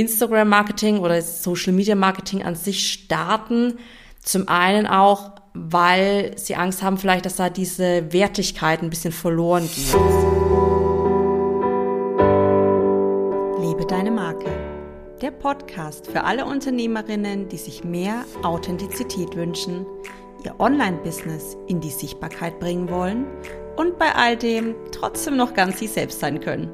Instagram-Marketing oder Social-Media-Marketing an sich starten. Zum einen auch, weil sie Angst haben vielleicht, dass da diese Wertigkeit ein bisschen verloren geht. Liebe deine Marke. Der Podcast für alle Unternehmerinnen, die sich mehr Authentizität wünschen, ihr Online-Business in die Sichtbarkeit bringen wollen und bei all dem trotzdem noch ganz sie selbst sein können.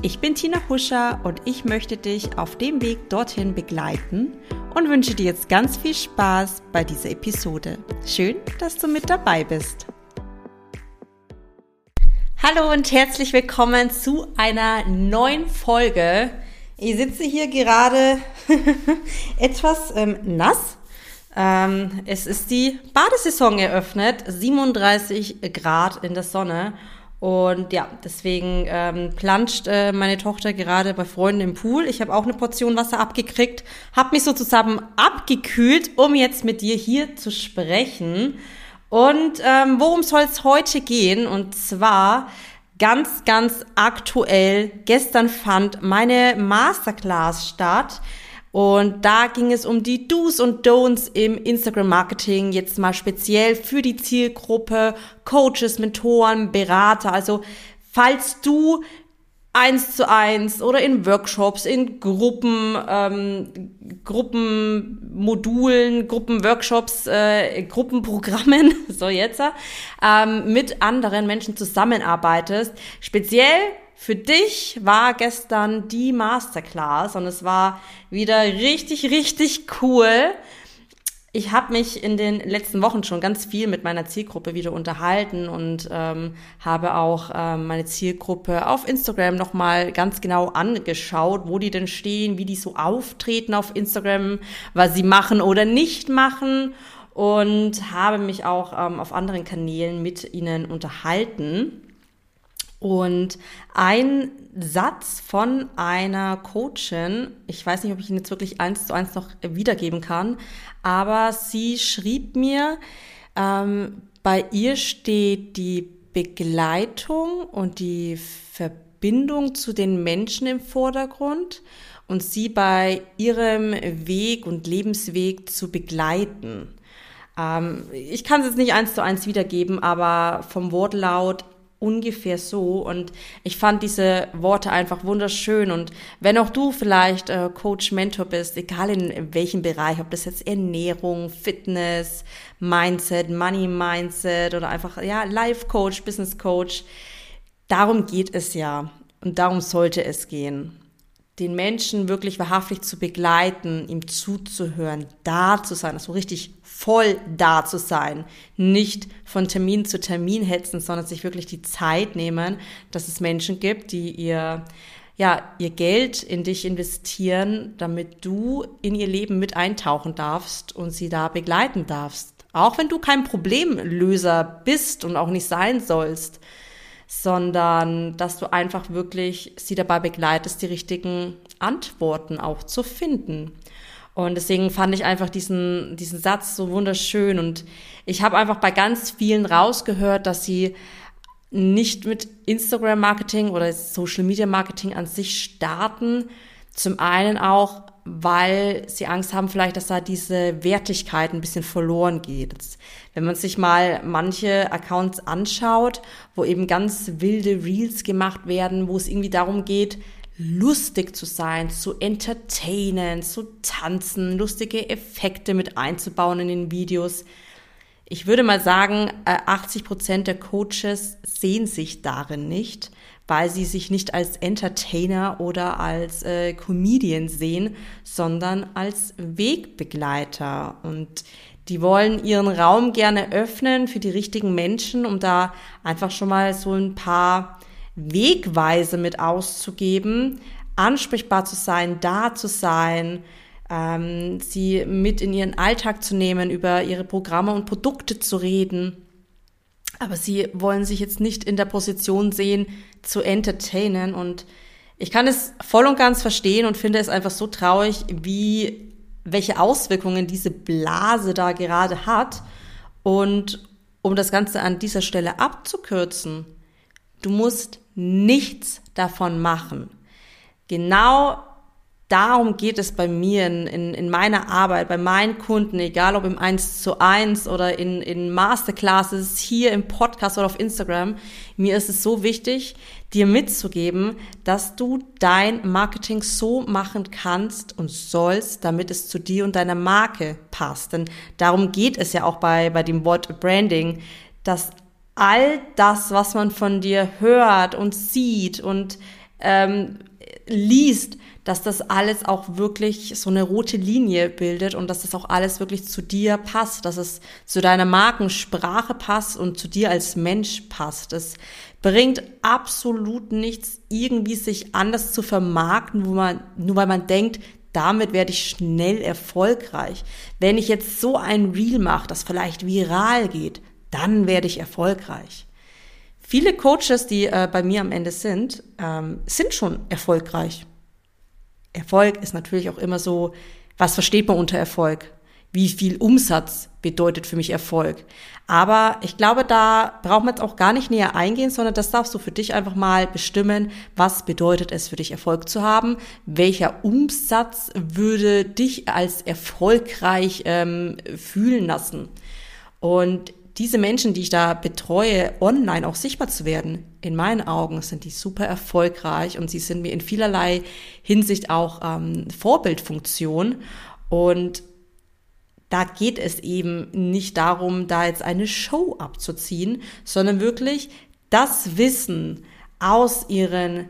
Ich bin Tina Huscher und ich möchte dich auf dem Weg dorthin begleiten und wünsche dir jetzt ganz viel Spaß bei dieser Episode. Schön, dass du mit dabei bist. Hallo und herzlich willkommen zu einer neuen Folge. Ich sitze hier gerade etwas ähm, nass. Ähm, es ist die Badesaison eröffnet, 37 Grad in der Sonne und ja, deswegen ähm, planscht äh, meine Tochter gerade bei Freunden im Pool. Ich habe auch eine Portion Wasser abgekriegt, habe mich sozusagen abgekühlt, um jetzt mit dir hier zu sprechen. Und ähm, worum soll es heute gehen? Und zwar ganz, ganz aktuell. Gestern fand meine Masterclass statt und da ging es um die Do's und Don'ts im Instagram-Marketing, jetzt mal speziell für die Zielgruppe, Coaches, Mentoren, Berater. Also falls du eins zu eins oder in Workshops, in Gruppen, ähm, Gruppenmodulen, Gruppenworkshops, äh, Gruppenprogrammen, so jetzt, ähm, mit anderen Menschen zusammenarbeitest, speziell für dich war gestern die Masterclass und es war wieder richtig, richtig cool. Ich habe mich in den letzten Wochen schon ganz viel mit meiner Zielgruppe wieder unterhalten und ähm, habe auch ähm, meine Zielgruppe auf Instagram nochmal ganz genau angeschaut, wo die denn stehen, wie die so auftreten auf Instagram, was sie machen oder nicht machen und habe mich auch ähm, auf anderen Kanälen mit ihnen unterhalten. Und ein Satz von einer Coachin, ich weiß nicht, ob ich ihn jetzt wirklich eins zu eins noch wiedergeben kann, aber sie schrieb mir, ähm, bei ihr steht die Begleitung und die Verbindung zu den Menschen im Vordergrund und sie bei ihrem Weg und Lebensweg zu begleiten. Ähm, ich kann es jetzt nicht eins zu eins wiedergeben, aber vom Wortlaut ungefähr so. Und ich fand diese Worte einfach wunderschön. Und wenn auch du vielleicht äh, Coach, Mentor bist, egal in welchem Bereich, ob das jetzt Ernährung, Fitness, Mindset, Money Mindset oder einfach, ja, Life Coach, Business Coach, darum geht es ja. Und darum sollte es gehen den Menschen wirklich wahrhaftig zu begleiten, ihm zuzuhören, da zu sein, also richtig voll da zu sein, nicht von Termin zu Termin hetzen, sondern sich wirklich die Zeit nehmen, dass es Menschen gibt, die ihr ja, ihr Geld in dich investieren, damit du in ihr Leben mit eintauchen darfst und sie da begleiten darfst. Auch wenn du kein Problemlöser bist und auch nicht sein sollst, sondern dass du einfach wirklich sie dabei begleitest, die richtigen Antworten auch zu finden. Und deswegen fand ich einfach diesen, diesen Satz so wunderschön. Und ich habe einfach bei ganz vielen rausgehört, dass sie nicht mit Instagram-Marketing oder Social-Media-Marketing an sich starten. Zum einen auch, weil sie Angst haben vielleicht, dass da diese Wertigkeit ein bisschen verloren geht. Wenn man sich mal manche Accounts anschaut, wo eben ganz wilde Reels gemacht werden, wo es irgendwie darum geht, lustig zu sein, zu entertainen, zu tanzen, lustige Effekte mit einzubauen in den Videos. Ich würde mal sagen, 80 äh, Prozent der Coaches sehen sich darin nicht, weil sie sich nicht als Entertainer oder als äh, Comedian sehen, sondern als Wegbegleiter. Und die wollen ihren Raum gerne öffnen für die richtigen Menschen, um da einfach schon mal so ein paar Wegweise mit auszugeben, ansprechbar zu sein, da zu sein, ähm, sie mit in ihren Alltag zu nehmen, über ihre Programme und Produkte zu reden. Aber sie wollen sich jetzt nicht in der Position sehen, zu entertainen. Und ich kann es voll und ganz verstehen und finde es einfach so traurig, wie, welche Auswirkungen diese Blase da gerade hat. Und um das Ganze an dieser Stelle abzukürzen, du musst nichts davon machen. Genau darum geht es bei mir in, in, in meiner Arbeit, bei meinen Kunden, egal ob im 1 zu 1 oder in, in Masterclasses, hier im Podcast oder auf Instagram. Mir ist es so wichtig, dir mitzugeben, dass du dein Marketing so machen kannst und sollst, damit es zu dir und deiner Marke passt. Denn darum geht es ja auch bei, bei dem Wort Branding, dass all das, was man von dir hört und sieht und ähm, liest, dass das alles auch wirklich so eine rote Linie bildet und dass das auch alles wirklich zu dir passt, dass es zu deiner Markensprache passt und zu dir als Mensch passt. Es bringt absolut nichts, irgendwie sich anders zu vermarkten, wo man, nur weil man denkt, damit werde ich schnell erfolgreich. Wenn ich jetzt so ein Reel mache, das vielleicht viral geht, dann werde ich erfolgreich. Viele Coaches, die äh, bei mir am Ende sind, ähm, sind schon erfolgreich. Erfolg ist natürlich auch immer so, was versteht man unter Erfolg? Wie viel Umsatz bedeutet für mich Erfolg? Aber ich glaube, da braucht man jetzt auch gar nicht näher eingehen, sondern das darfst du für dich einfach mal bestimmen, was bedeutet es für dich Erfolg zu haben? Welcher Umsatz würde dich als erfolgreich ähm, fühlen lassen? Und diese Menschen, die ich da betreue, online auch sichtbar zu werden, in meinen Augen sind die super erfolgreich und sie sind mir in vielerlei Hinsicht auch ähm, Vorbildfunktion. Und da geht es eben nicht darum, da jetzt eine Show abzuziehen, sondern wirklich das Wissen aus ihren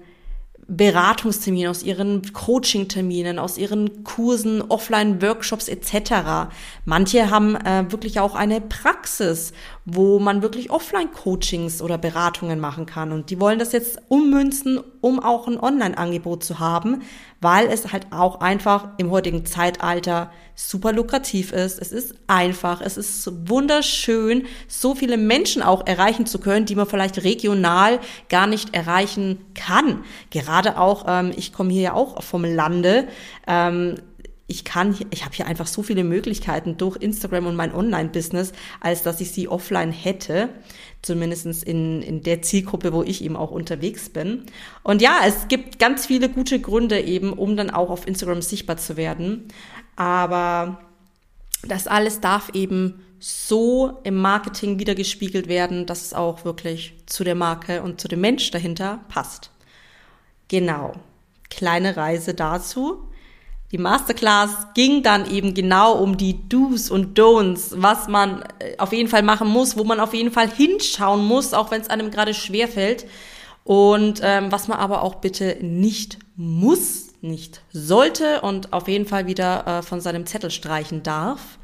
Beratungsterminen, aus ihren Coaching-Terminen, aus ihren Kursen, Offline-Workshops etc. Manche haben äh, wirklich auch eine Praxis, wo man wirklich Offline-Coachings oder Beratungen machen kann. Und die wollen das jetzt ummünzen, um auch ein Online-Angebot zu haben, weil es halt auch einfach im heutigen Zeitalter super lukrativ ist. Es ist einfach, es ist wunderschön, so viele Menschen auch erreichen zu können, die man vielleicht regional gar nicht erreichen kann. Gerade auch, ähm, ich komme hier ja auch vom Lande. Ähm, ich kann, ich habe hier einfach so viele Möglichkeiten durch Instagram und mein Online-Business, als dass ich sie offline hätte. Zumindestens in, in der Zielgruppe, wo ich eben auch unterwegs bin. Und ja, es gibt ganz viele gute Gründe eben, um dann auch auf Instagram sichtbar zu werden. Aber das alles darf eben so im Marketing wiedergespiegelt werden, dass es auch wirklich zu der Marke und zu dem Mensch dahinter passt. Genau. Kleine Reise dazu. Die Masterclass ging dann eben genau um die Do's und Don'ts, was man äh, auf jeden Fall machen muss, wo man auf jeden Fall hinschauen muss, auch wenn es einem gerade schwer fällt. Und ähm, was man aber auch bitte nicht muss, nicht sollte und auf jeden Fall wieder äh, von seinem Zettel streichen darf.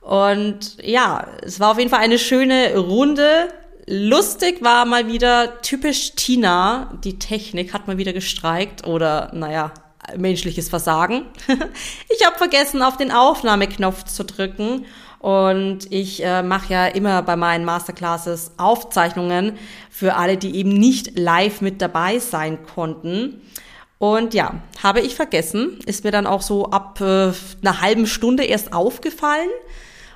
Und ja, es war auf jeden Fall eine schöne Runde. Lustig war mal wieder typisch Tina. Die Technik hat mal wieder gestreikt oder naja, menschliches Versagen. ich habe vergessen, auf den Aufnahmeknopf zu drücken. Und ich äh, mache ja immer bei meinen Masterclasses Aufzeichnungen für alle, die eben nicht live mit dabei sein konnten. Und ja, habe ich vergessen, ist mir dann auch so ab äh, einer halben Stunde erst aufgefallen.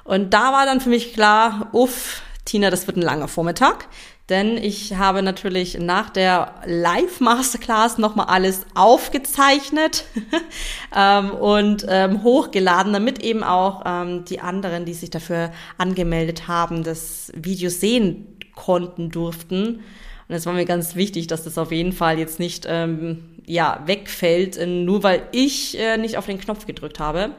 Und da war dann für mich klar, uff, Tina, das wird ein langer Vormittag denn ich habe natürlich nach der Live-Masterclass nochmal alles aufgezeichnet ähm, und ähm, hochgeladen, damit eben auch ähm, die anderen, die sich dafür angemeldet haben, das Video sehen konnten, durften. Und es war mir ganz wichtig, dass das auf jeden Fall jetzt nicht ähm, ja, wegfällt, äh, nur weil ich äh, nicht auf den Knopf gedrückt habe.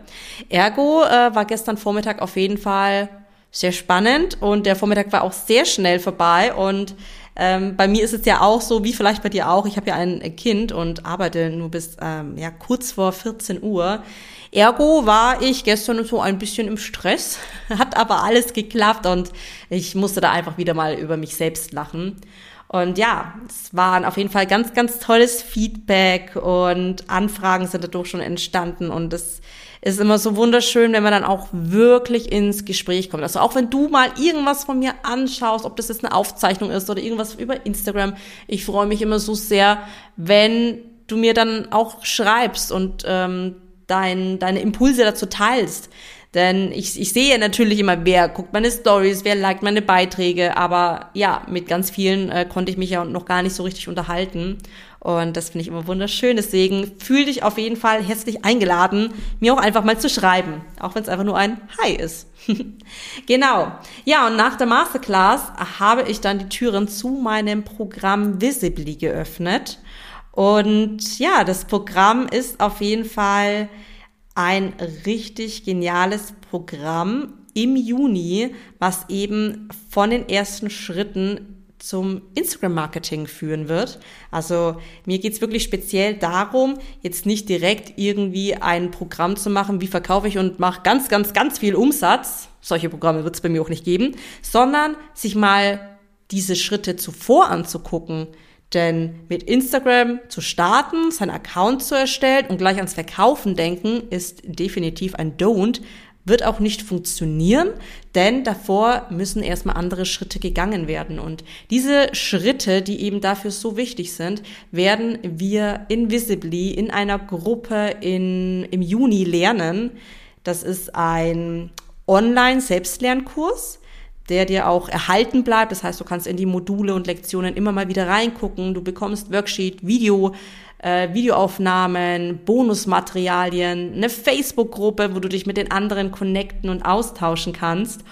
Ergo äh, war gestern Vormittag auf jeden Fall sehr spannend und der Vormittag war auch sehr schnell vorbei und ähm, bei mir ist es ja auch so, wie vielleicht bei dir auch, ich habe ja ein Kind und arbeite nur bis ähm, ja, kurz vor 14 Uhr. Ergo war ich gestern so ein bisschen im Stress, hat aber alles geklappt und ich musste da einfach wieder mal über mich selbst lachen. Und ja, es war auf jeden Fall ganz, ganz tolles Feedback und Anfragen sind dadurch schon entstanden und es ist immer so wunderschön, wenn man dann auch wirklich ins Gespräch kommt. Also auch wenn du mal irgendwas von mir anschaust, ob das jetzt eine Aufzeichnung ist oder irgendwas über Instagram, ich freue mich immer so sehr, wenn du mir dann auch schreibst und ähm, dein, deine Impulse dazu teilst. Denn ich, ich sehe natürlich immer, wer guckt meine Stories, wer liked meine Beiträge, aber ja, mit ganz vielen äh, konnte ich mich ja noch gar nicht so richtig unterhalten. Und das finde ich immer wunderschön. Deswegen fühl dich auf jeden Fall herzlich eingeladen, mir auch einfach mal zu schreiben, auch wenn es einfach nur ein Hi ist. genau. Ja, und nach der Masterclass habe ich dann die Türen zu meinem Programm Visibly geöffnet. Und ja, das Programm ist auf jeden Fall ein richtig geniales Programm im Juni, was eben von den ersten Schritten zum Instagram-Marketing führen wird. Also mir geht's wirklich speziell darum, jetzt nicht direkt irgendwie ein Programm zu machen, wie verkaufe ich und mache ganz, ganz, ganz viel Umsatz. Solche Programme wird es bei mir auch nicht geben, sondern sich mal diese Schritte zuvor anzugucken. Denn mit Instagram zu starten, seinen Account zu erstellen und gleich ans Verkaufen denken, ist definitiv ein Don't, wird auch nicht funktionieren, denn davor müssen erstmal andere Schritte gegangen werden. Und diese Schritte, die eben dafür so wichtig sind, werden wir invisibly in einer Gruppe in, im Juni lernen. Das ist ein Online-Selbstlernkurs der dir auch erhalten bleibt. Das heißt, du kannst in die Module und Lektionen immer mal wieder reingucken. Du bekommst Worksheet, Video, äh, Videoaufnahmen, Bonusmaterialien, eine Facebook-Gruppe, wo du dich mit den anderen connecten und austauschen kannst.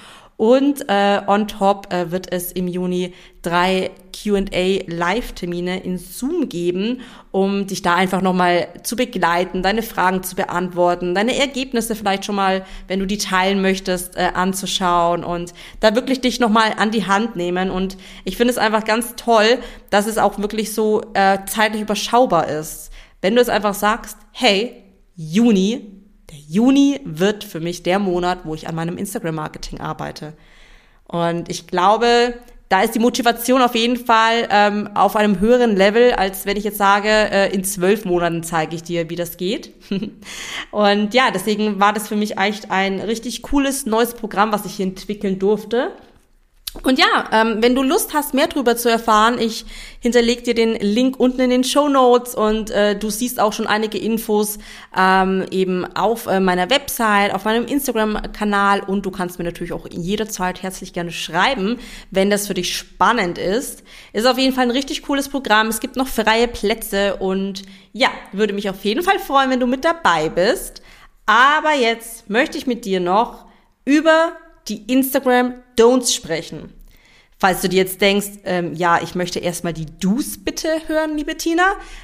Und äh, on top äh, wird es im Juni drei QA Live-Termine in Zoom geben, um dich da einfach nochmal zu begleiten, deine Fragen zu beantworten, deine Ergebnisse vielleicht schon mal, wenn du die teilen möchtest, äh, anzuschauen und da wirklich dich nochmal an die Hand nehmen. Und ich finde es einfach ganz toll, dass es auch wirklich so äh, zeitlich überschaubar ist. Wenn du es einfach sagst, hey, Juni, der Juni wird für mich der Monat, wo ich an meinem Instagram-Marketing arbeite. Und ich glaube, da ist die Motivation auf jeden Fall ähm, auf einem höheren Level, als wenn ich jetzt sage, äh, in zwölf Monaten zeige ich dir, wie das geht. und ja, deswegen war das für mich echt ein richtig cooles neues Programm, was ich entwickeln durfte. Und ja, ähm, wenn du Lust hast, mehr darüber zu erfahren, ich hinterleg dir den Link unten in den Show Notes und äh, du siehst auch schon einige Infos ähm, eben auf äh, meiner Website, auf meinem Instagram-Kanal und du kannst mir natürlich auch jederzeit herzlich gerne schreiben, wenn das für dich spannend ist. Ist auf jeden Fall ein richtig cooles Programm. Es gibt noch freie Plätze und ja, würde mich auf jeden Fall freuen, wenn du mit dabei bist. Aber jetzt möchte ich mit dir noch über die Instagram Don'ts sprechen. Falls du dir jetzt denkst, ähm, ja, ich möchte erstmal die Do's bitte hören, liebe Tina,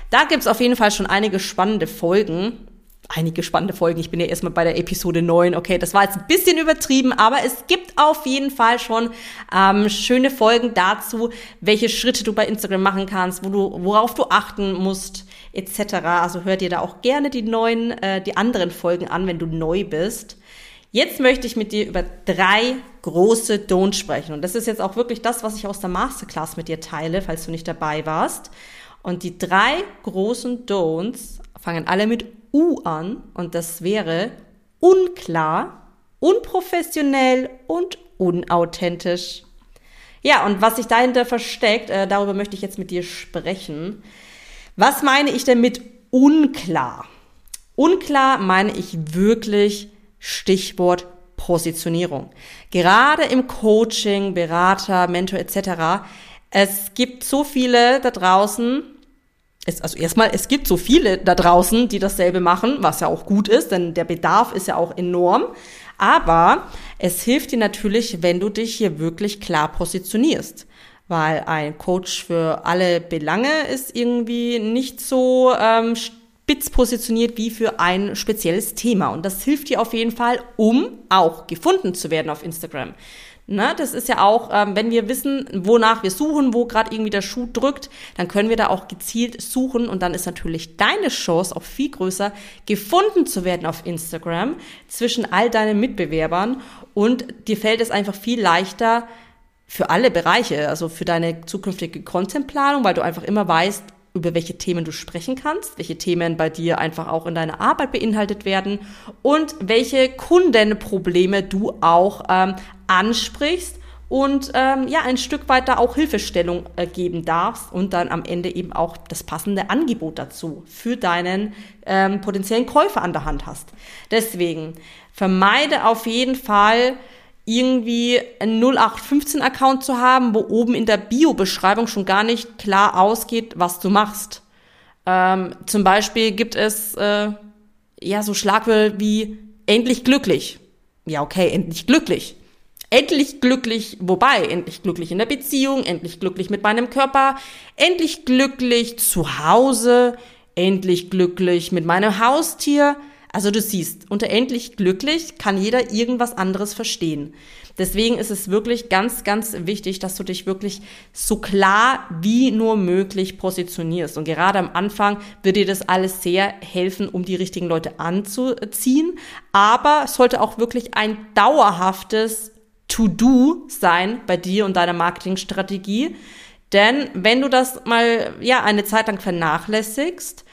da gibt's auf jeden Fall schon einige spannende Folgen. Einige spannende Folgen. Ich bin ja erstmal bei der Episode 9. Okay, das war jetzt ein bisschen übertrieben, aber es gibt auf jeden Fall schon ähm, schöne Folgen dazu, welche Schritte du bei Instagram machen kannst, wo du, worauf du achten musst, etc. Also hör dir da auch gerne die neuen, äh, die anderen Folgen an, wenn du neu bist. Jetzt möchte ich mit dir über drei große Don'ts sprechen. Und das ist jetzt auch wirklich das, was ich aus der Masterclass mit dir teile, falls du nicht dabei warst. Und die drei großen Don'ts fangen alle mit U an. Und das wäre unklar, unprofessionell und unauthentisch. Ja, und was sich dahinter versteckt, äh, darüber möchte ich jetzt mit dir sprechen. Was meine ich denn mit unklar? Unklar meine ich wirklich Stichwort Positionierung. Gerade im Coaching, Berater, Mentor etc. Es gibt so viele da draußen, es, also erstmal, es gibt so viele da draußen, die dasselbe machen, was ja auch gut ist, denn der Bedarf ist ja auch enorm. Aber es hilft dir natürlich, wenn du dich hier wirklich klar positionierst. Weil ein Coach für alle Belange ist irgendwie nicht so ähm, spitz positioniert wie für ein spezielles Thema. Und das hilft dir auf jeden Fall, um auch gefunden zu werden auf Instagram. Ne, das ist ja auch, ähm, wenn wir wissen, wonach wir suchen, wo gerade irgendwie der Schuh drückt, dann können wir da auch gezielt suchen und dann ist natürlich deine Chance auch viel größer, gefunden zu werden auf Instagram zwischen all deinen Mitbewerbern und dir fällt es einfach viel leichter für alle Bereiche, also für deine zukünftige Contentplanung, weil du einfach immer weißt, über welche Themen du sprechen kannst, welche Themen bei dir einfach auch in deiner Arbeit beinhaltet werden und welche Kundenprobleme du auch ähm, ansprichst und ähm, ja, ein Stück weit da auch Hilfestellung äh, geben darfst und dann am Ende eben auch das passende Angebot dazu für deinen ähm, potenziellen Käufer an der Hand hast. Deswegen vermeide auf jeden Fall irgendwie einen 0815-Account zu haben, wo oben in der Bio-Beschreibung schon gar nicht klar ausgeht, was du machst. Ähm, zum Beispiel gibt es äh, ja so Schlagwörter wie endlich glücklich. Ja, okay, endlich glücklich. Endlich glücklich, wobei, endlich glücklich in der Beziehung, endlich glücklich mit meinem Körper, endlich glücklich zu Hause, endlich glücklich mit meinem Haustier. Also du siehst, unter endlich glücklich kann jeder irgendwas anderes verstehen. Deswegen ist es wirklich ganz, ganz wichtig, dass du dich wirklich so klar wie nur möglich positionierst. Und gerade am Anfang wird dir das alles sehr helfen, um die richtigen Leute anzuziehen. Aber es sollte auch wirklich ein dauerhaftes To-Do sein bei dir und deiner Marketingstrategie. Denn wenn du das mal, ja, eine Zeit lang vernachlässigst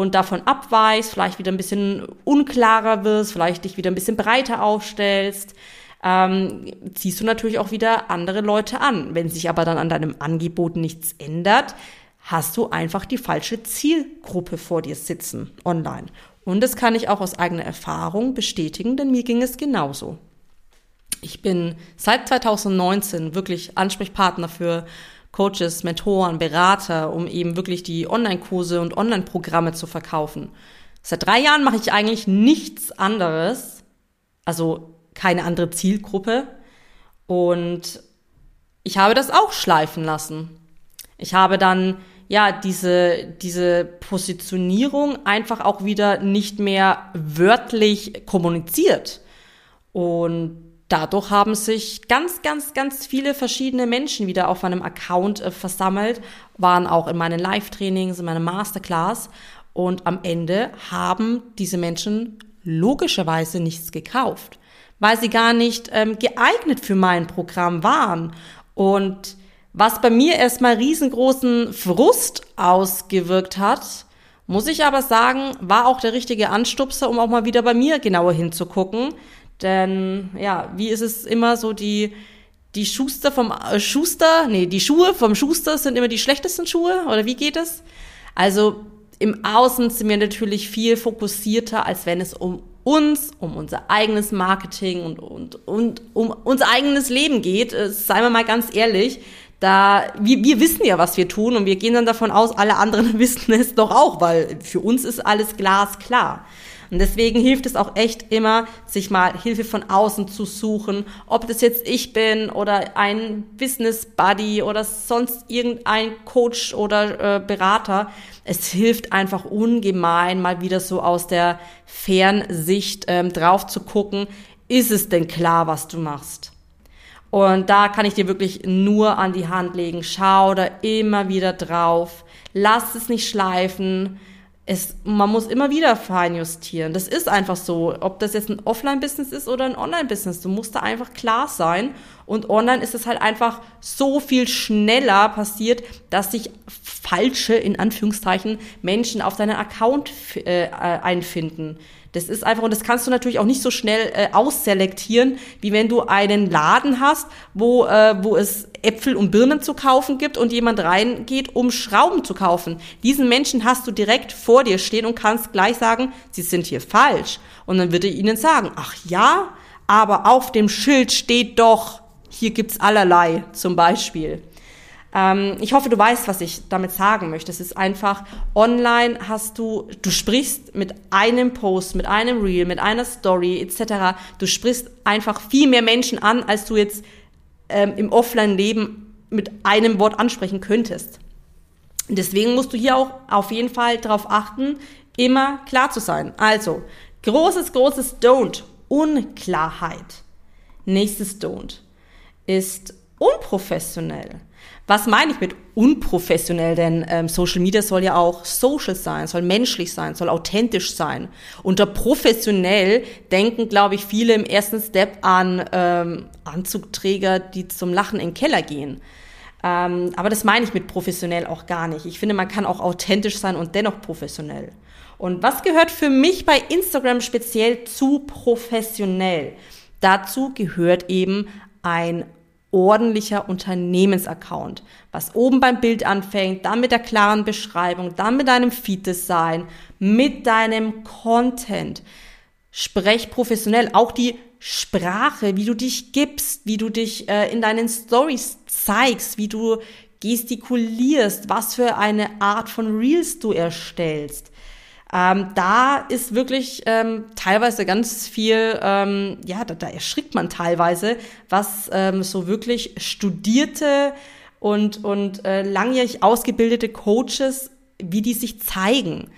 und davon abweichst, vielleicht wieder ein bisschen unklarer wirst, vielleicht dich wieder ein bisschen breiter aufstellst, ähm, ziehst du natürlich auch wieder andere Leute an. Wenn sich aber dann an deinem Angebot nichts ändert, hast du einfach die falsche Zielgruppe vor dir sitzen online. Und das kann ich auch aus eigener Erfahrung bestätigen, denn mir ging es genauso. Ich bin seit 2019 wirklich Ansprechpartner für Coaches, Mentoren, Berater, um eben wirklich die Online-Kurse und Online-Programme zu verkaufen. Seit drei Jahren mache ich eigentlich nichts anderes, also keine andere Zielgruppe. Und ich habe das auch schleifen lassen. Ich habe dann ja diese diese Positionierung einfach auch wieder nicht mehr wörtlich kommuniziert. Und dadurch haben sich ganz, ganz, ganz viele verschiedene Menschen wieder auf meinem Account äh, versammelt, waren auch in meinen Live-Trainings, in meiner Masterclass und am Ende haben diese Menschen logischerweise nichts gekauft, weil sie gar nicht ähm, geeignet für mein Programm waren. Und was bei mir erstmal riesengroßen Frust ausgewirkt hat, muss ich aber sagen, war auch der richtige Anstupser, um auch mal wieder bei mir genauer hinzugucken, denn ja, wie ist es immer so, die, die Schuster vom äh, Schuster, nee, die Schuhe vom Schuster sind immer die schlechtesten Schuhe, oder wie geht es? Also im Außen sind wir natürlich viel fokussierter, als wenn es um uns, um unser eigenes Marketing und, und, und um unser eigenes Leben geht. Äh, seien wir mal ganz ehrlich, da, wir, wir wissen ja, was wir tun und wir gehen dann davon aus, alle anderen wissen es doch auch, weil für uns ist alles glasklar. Und deswegen hilft es auch echt immer, sich mal Hilfe von außen zu suchen, ob das jetzt ich bin oder ein Business Buddy oder sonst irgendein Coach oder äh, Berater. Es hilft einfach ungemein, mal wieder so aus der Fernsicht ähm, drauf zu gucken, ist es denn klar, was du machst? Und da kann ich dir wirklich nur an die Hand legen. Schau da immer wieder drauf. Lass es nicht schleifen es, man muss immer wieder feinjustieren. Das ist einfach so. Ob das jetzt ein Offline-Business ist oder ein Online-Business. Du musst da einfach klar sein. Und online ist es halt einfach so viel schneller passiert, dass sich falsche, in Anführungszeichen, Menschen auf deinen Account äh, einfinden. Das ist einfach, und das kannst du natürlich auch nicht so schnell äh, ausselektieren, wie wenn du einen Laden hast, wo, äh, wo es Äpfel und Birnen zu kaufen gibt und jemand reingeht, um Schrauben zu kaufen. Diesen Menschen hast du direkt vor dir stehen und kannst gleich sagen, sie sind hier falsch. Und dann wird er ihnen sagen, ach ja, aber auf dem Schild steht doch, hier gibt's allerlei zum Beispiel. Ähm, ich hoffe, du weißt, was ich damit sagen möchte. Es ist einfach, online hast du, du sprichst mit einem Post, mit einem Reel, mit einer Story etc. Du sprichst einfach viel mehr Menschen an, als du jetzt ähm, im Offline-Leben mit einem Wort ansprechen könntest. Deswegen musst du hier auch auf jeden Fall darauf achten, immer klar zu sein. Also, großes, großes Don't, Unklarheit. Nächstes Don't ist unprofessionell. Was meine ich mit unprofessionell? Denn ähm, Social Media soll ja auch social sein, soll menschlich sein, soll authentisch sein. Unter professionell denken, glaube ich, viele im ersten Step an ähm, Anzugträger, die zum Lachen in den Keller gehen. Ähm, aber das meine ich mit professionell auch gar nicht. Ich finde, man kann auch authentisch sein und dennoch professionell. Und was gehört für mich bei Instagram speziell zu professionell? Dazu gehört eben ein ordentlicher Unternehmensaccount, was oben beim Bild anfängt, dann mit der klaren Beschreibung, dann mit deinem Feed-Design, mit deinem Content. Sprech professionell, auch die Sprache, wie du dich gibst, wie du dich äh, in deinen Stories zeigst, wie du gestikulierst, was für eine Art von Reels du erstellst. Ähm, da ist wirklich ähm, teilweise ganz viel, ähm, ja, da, da erschrickt man teilweise, was ähm, so wirklich studierte und, und äh, langjährig ausgebildete Coaches, wie die sich zeigen.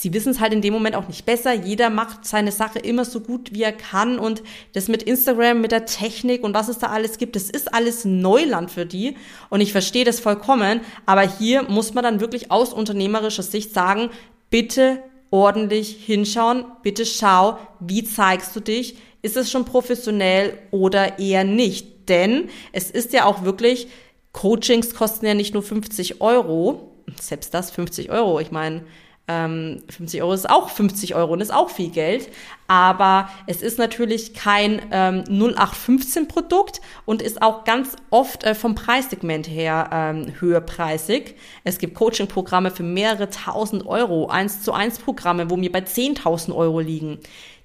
Sie wissen es halt in dem Moment auch nicht besser. Jeder macht seine Sache immer so gut, wie er kann. Und das mit Instagram, mit der Technik und was es da alles gibt, das ist alles Neuland für die. Und ich verstehe das vollkommen. Aber hier muss man dann wirklich aus unternehmerischer Sicht sagen, bitte ordentlich hinschauen, bitte schau, wie zeigst du dich? Ist es schon professionell oder eher nicht? Denn es ist ja auch wirklich, Coachings kosten ja nicht nur 50 Euro, selbst das 50 Euro, ich meine, ähm, 50 Euro ist auch 50 Euro und ist auch viel Geld. Aber es ist natürlich kein ähm, 0815-Produkt und ist auch ganz oft äh, vom Preissegment her ähm, höherpreisig. Es gibt Coaching-Programme für mehrere tausend Euro, 1 zu 1 Programme, wo wir bei 10.000 Euro liegen.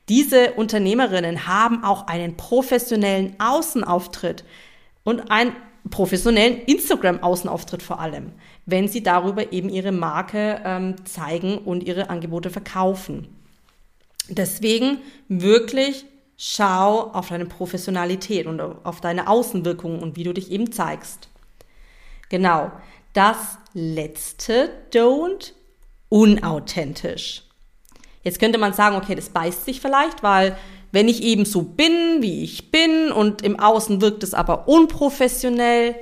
Diese Unternehmerinnen haben auch einen professionellen Außenauftritt und einen professionellen Instagram-Außenauftritt vor allem wenn sie darüber eben ihre Marke ähm, zeigen und ihre Angebote verkaufen. Deswegen wirklich schau auf deine Professionalität und auf deine Außenwirkung und wie du dich eben zeigst. Genau. Das letzte Don't unauthentisch. Jetzt könnte man sagen, okay, das beißt sich vielleicht, weil wenn ich eben so bin, wie ich bin und im Außen wirkt es aber unprofessionell,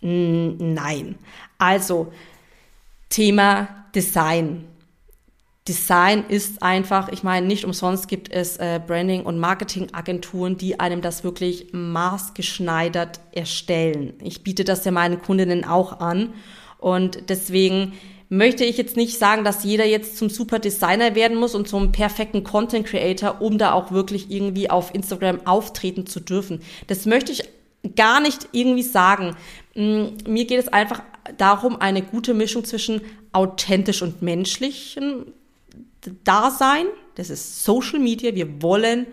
nein. Also, Thema Design. Design ist einfach, ich meine, nicht umsonst gibt es äh, Branding- und Marketingagenturen, die einem das wirklich maßgeschneidert erstellen. Ich biete das ja meinen Kundinnen auch an. Und deswegen möchte ich jetzt nicht sagen, dass jeder jetzt zum super Designer werden muss und zum perfekten Content Creator, um da auch wirklich irgendwie auf Instagram auftreten zu dürfen. Das möchte ich gar nicht irgendwie sagen. Mm, mir geht es einfach darum, eine gute Mischung zwischen authentisch und menschlichem Dasein. Das ist Social Media. Wir wollen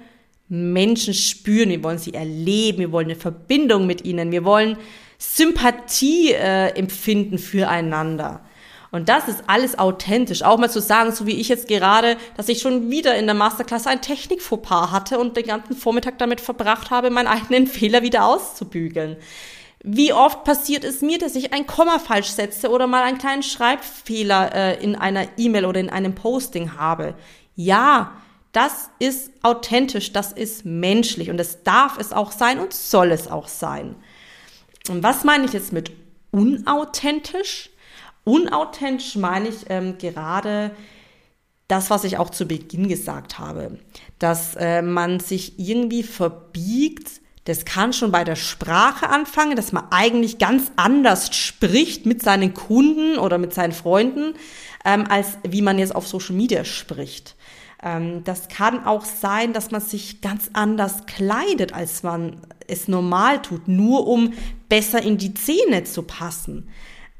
Menschen spüren, wir wollen sie erleben, wir wollen eine Verbindung mit ihnen, wir wollen Sympathie äh, empfinden füreinander. Und das ist alles authentisch. Auch mal zu sagen, so wie ich jetzt gerade, dass ich schon wieder in der Masterclass ein Technikfauxpas hatte und den ganzen Vormittag damit verbracht habe, meinen eigenen Fehler wieder auszubügeln. Wie oft passiert es mir, dass ich ein Komma falsch setze oder mal einen kleinen Schreibfehler äh, in einer E-Mail oder in einem Posting habe? Ja, das ist authentisch, das ist menschlich und das darf es auch sein und soll es auch sein. Und was meine ich jetzt mit unauthentisch? Unauthentisch meine ich ähm, gerade das, was ich auch zu Beginn gesagt habe, dass äh, man sich irgendwie verbiegt, das kann schon bei der Sprache anfangen, dass man eigentlich ganz anders spricht mit seinen Kunden oder mit seinen Freunden, ähm, als wie man jetzt auf Social Media spricht. Ähm, das kann auch sein, dass man sich ganz anders kleidet, als man es normal tut, nur um besser in die Szene zu passen.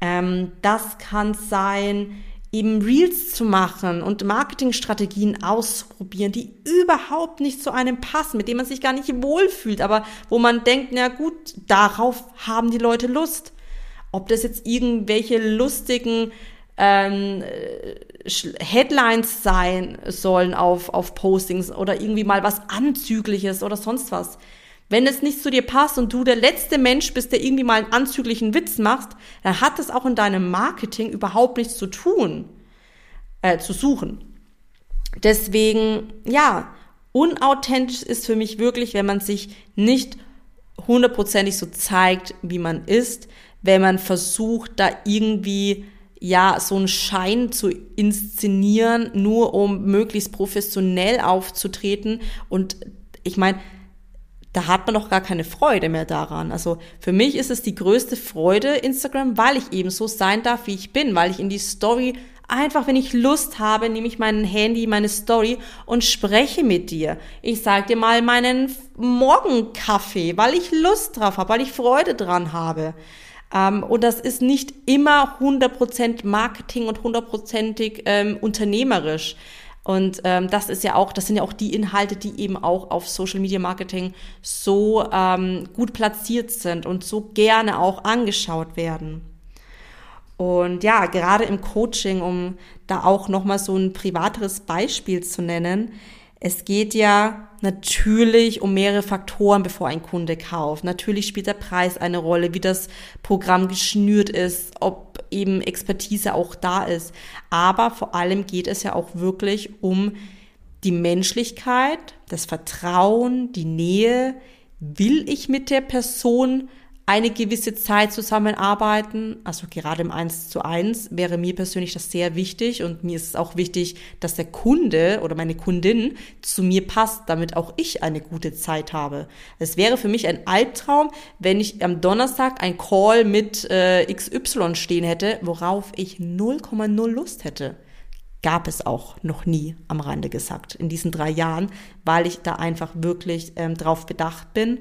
Ähm, das kann sein, eben Reels zu machen und Marketingstrategien auszuprobieren, die überhaupt nicht zu einem passen, mit denen man sich gar nicht wohlfühlt, aber wo man denkt, na gut, darauf haben die Leute Lust. Ob das jetzt irgendwelche lustigen ähm, Headlines sein sollen auf, auf Postings oder irgendwie mal was Anzügliches oder sonst was. Wenn es nicht zu dir passt und du der letzte Mensch bist, der irgendwie mal einen anzüglichen Witz machst, dann hat es auch in deinem Marketing überhaupt nichts zu tun, äh, zu suchen. Deswegen, ja, unauthentisch ist für mich wirklich, wenn man sich nicht hundertprozentig so zeigt, wie man ist, wenn man versucht, da irgendwie ja, so einen Schein zu inszenieren, nur um möglichst professionell aufzutreten. Und ich meine, da hat man doch gar keine Freude mehr daran. Also für mich ist es die größte Freude Instagram, weil ich eben so sein darf, wie ich bin, weil ich in die Story Einfach, wenn ich Lust habe, nehme ich mein Handy, meine Story und spreche mit dir. Ich sage dir mal meinen Morgenkaffee, weil ich Lust drauf habe, weil ich Freude dran habe. Ähm, und das ist nicht immer 100% Marketing und 100%ig ähm, unternehmerisch. Und ähm, das ist ja auch, das sind ja auch die Inhalte, die eben auch auf Social Media Marketing so ähm, gut platziert sind und so gerne auch angeschaut werden. Und ja, gerade im Coaching, um da auch nochmal so ein privateres Beispiel zu nennen, es geht ja natürlich um mehrere Faktoren, bevor ein Kunde kauft. Natürlich spielt der Preis eine Rolle, wie das Programm geschnürt ist, ob eben Expertise auch da ist. Aber vor allem geht es ja auch wirklich um die Menschlichkeit, das Vertrauen, die Nähe. Will ich mit der Person eine gewisse Zeit zusammenarbeiten. Also gerade im Eins zu eins wäre mir persönlich das sehr wichtig und mir ist es auch wichtig, dass der Kunde oder meine Kundin zu mir passt, damit auch ich eine gute Zeit habe. Es wäre für mich ein Albtraum, wenn ich am Donnerstag ein Call mit äh, XY stehen hätte, worauf ich 0,0 Lust hätte gab es auch noch nie am Rande gesagt in diesen drei Jahren, weil ich da einfach wirklich ähm, drauf bedacht bin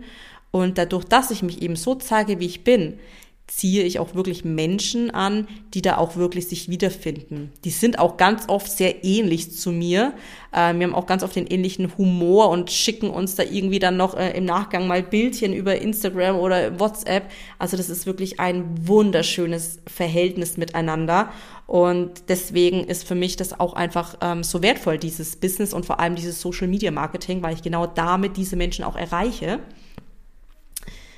und dadurch, dass ich mich eben so zeige, wie ich bin, ziehe ich auch wirklich Menschen an, die da auch wirklich sich wiederfinden. Die sind auch ganz oft sehr ähnlich zu mir. Äh, wir haben auch ganz oft den ähnlichen Humor und schicken uns da irgendwie dann noch äh, im Nachgang mal Bildchen über Instagram oder WhatsApp. Also das ist wirklich ein wunderschönes Verhältnis miteinander. Und deswegen ist für mich das auch einfach ähm, so wertvoll, dieses Business und vor allem dieses Social Media Marketing, weil ich genau damit diese Menschen auch erreiche.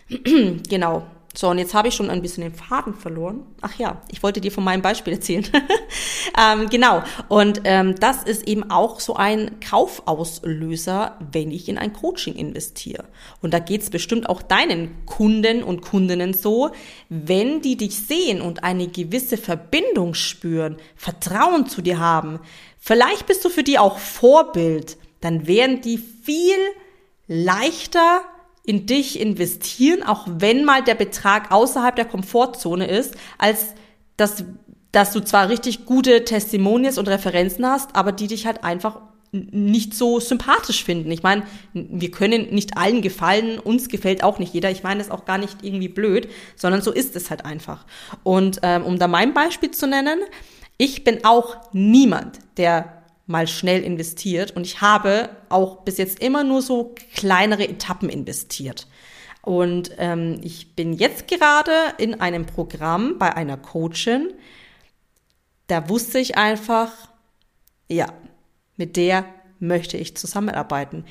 genau. So, und jetzt habe ich schon ein bisschen den Faden verloren. Ach ja, ich wollte dir von meinem Beispiel erzählen. ähm, genau. Und ähm, das ist eben auch so ein Kaufauslöser, wenn ich in ein Coaching investiere. Und da geht's bestimmt auch deinen Kunden und Kundinnen so, wenn die dich sehen und eine gewisse Verbindung spüren, Vertrauen zu dir haben. Vielleicht bist du für die auch Vorbild. Dann werden die viel leichter in dich investieren, auch wenn mal der Betrag außerhalb der Komfortzone ist, als dass, dass du zwar richtig gute Testimonials und Referenzen hast, aber die dich halt einfach nicht so sympathisch finden. Ich meine, wir können nicht allen gefallen, uns gefällt auch nicht jeder. Ich meine das auch gar nicht irgendwie blöd, sondern so ist es halt einfach. Und ähm, um da mein Beispiel zu nennen, ich bin auch niemand, der mal schnell investiert und ich habe auch bis jetzt immer nur so kleinere Etappen investiert. Und ähm, ich bin jetzt gerade in einem Programm bei einer Coachin. Da wusste ich einfach, ja, mit der möchte ich zusammenarbeiten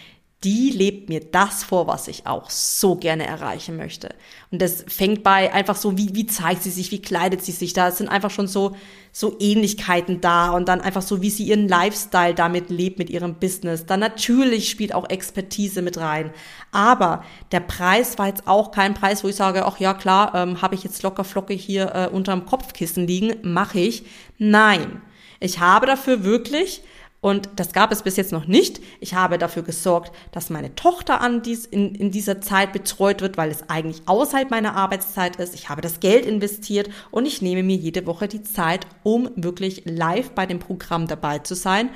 die lebt mir das vor, was ich auch so gerne erreichen möchte. Und das fängt bei einfach so, wie, wie zeigt sie sich, wie kleidet sie sich da. Es sind einfach schon so, so Ähnlichkeiten da und dann einfach so, wie sie ihren Lifestyle damit lebt, mit ihrem Business. Dann natürlich spielt auch Expertise mit rein. Aber der Preis war jetzt auch kein Preis, wo ich sage, ach ja, klar, ähm, habe ich jetzt locker flocke hier äh, unterm Kopfkissen liegen, mache ich. Nein. Ich habe dafür wirklich und das gab es bis jetzt noch nicht. Ich habe dafür gesorgt, dass meine Tochter an dies, in, in dieser Zeit betreut wird, weil es eigentlich außerhalb meiner Arbeitszeit ist. Ich habe das Geld investiert und ich nehme mir jede Woche die Zeit, um wirklich live bei dem Programm dabei zu sein.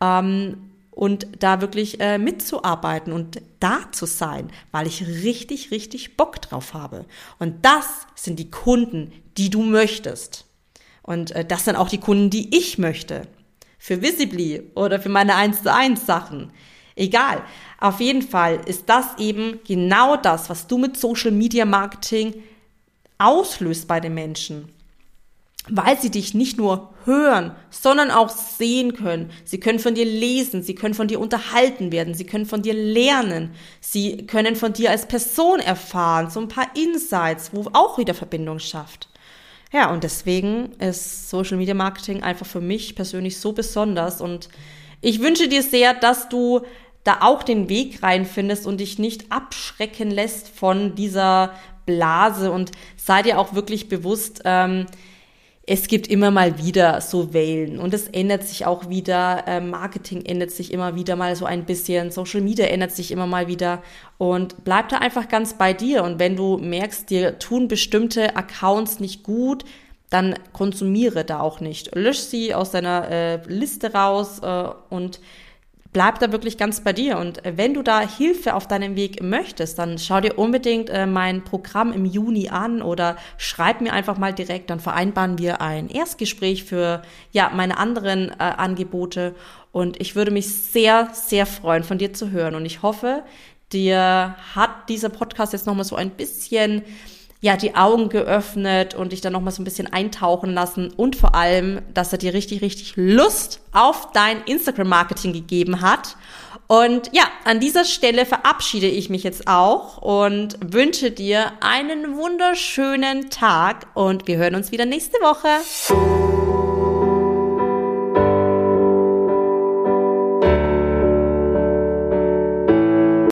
Ähm, und da wirklich äh, mitzuarbeiten und da zu sein, weil ich richtig, richtig Bock drauf habe. Und das sind die Kunden, die du möchtest. Und äh, das sind auch die Kunden, die ich möchte für Visibly oder für meine 1 zu 1 Sachen. Egal. Auf jeden Fall ist das eben genau das, was du mit Social Media Marketing auslöst bei den Menschen. Weil sie dich nicht nur hören, sondern auch sehen können. Sie können von dir lesen, sie können von dir unterhalten werden, sie können von dir lernen, sie können von dir als Person erfahren, so ein paar Insights, wo auch wieder Verbindung schafft. Ja, und deswegen ist Social Media Marketing einfach für mich persönlich so besonders. Und ich wünsche dir sehr, dass du da auch den Weg reinfindest und dich nicht abschrecken lässt von dieser Blase. Und sei dir auch wirklich bewusst, ähm, es gibt immer mal wieder so Wellen und es ändert sich auch wieder. Äh, Marketing ändert sich immer wieder mal so ein bisschen. Social Media ändert sich immer mal wieder und bleib da einfach ganz bei dir. Und wenn du merkst, dir tun bestimmte Accounts nicht gut, dann konsumiere da auch nicht. Lösch sie aus deiner äh, Liste raus äh, und bleib da wirklich ganz bei dir. Und wenn du da Hilfe auf deinem Weg möchtest, dann schau dir unbedingt äh, mein Programm im Juni an oder schreib mir einfach mal direkt, dann vereinbaren wir ein Erstgespräch für ja meine anderen äh, Angebote. Und ich würde mich sehr, sehr freuen, von dir zu hören. Und ich hoffe, dir hat dieser Podcast jetzt nochmal so ein bisschen ja, die Augen geöffnet und dich dann nochmal so ein bisschen eintauchen lassen und vor allem, dass er dir richtig, richtig Lust auf dein Instagram-Marketing gegeben hat. Und ja, an dieser Stelle verabschiede ich mich jetzt auch und wünsche dir einen wunderschönen Tag und wir hören uns wieder nächste Woche.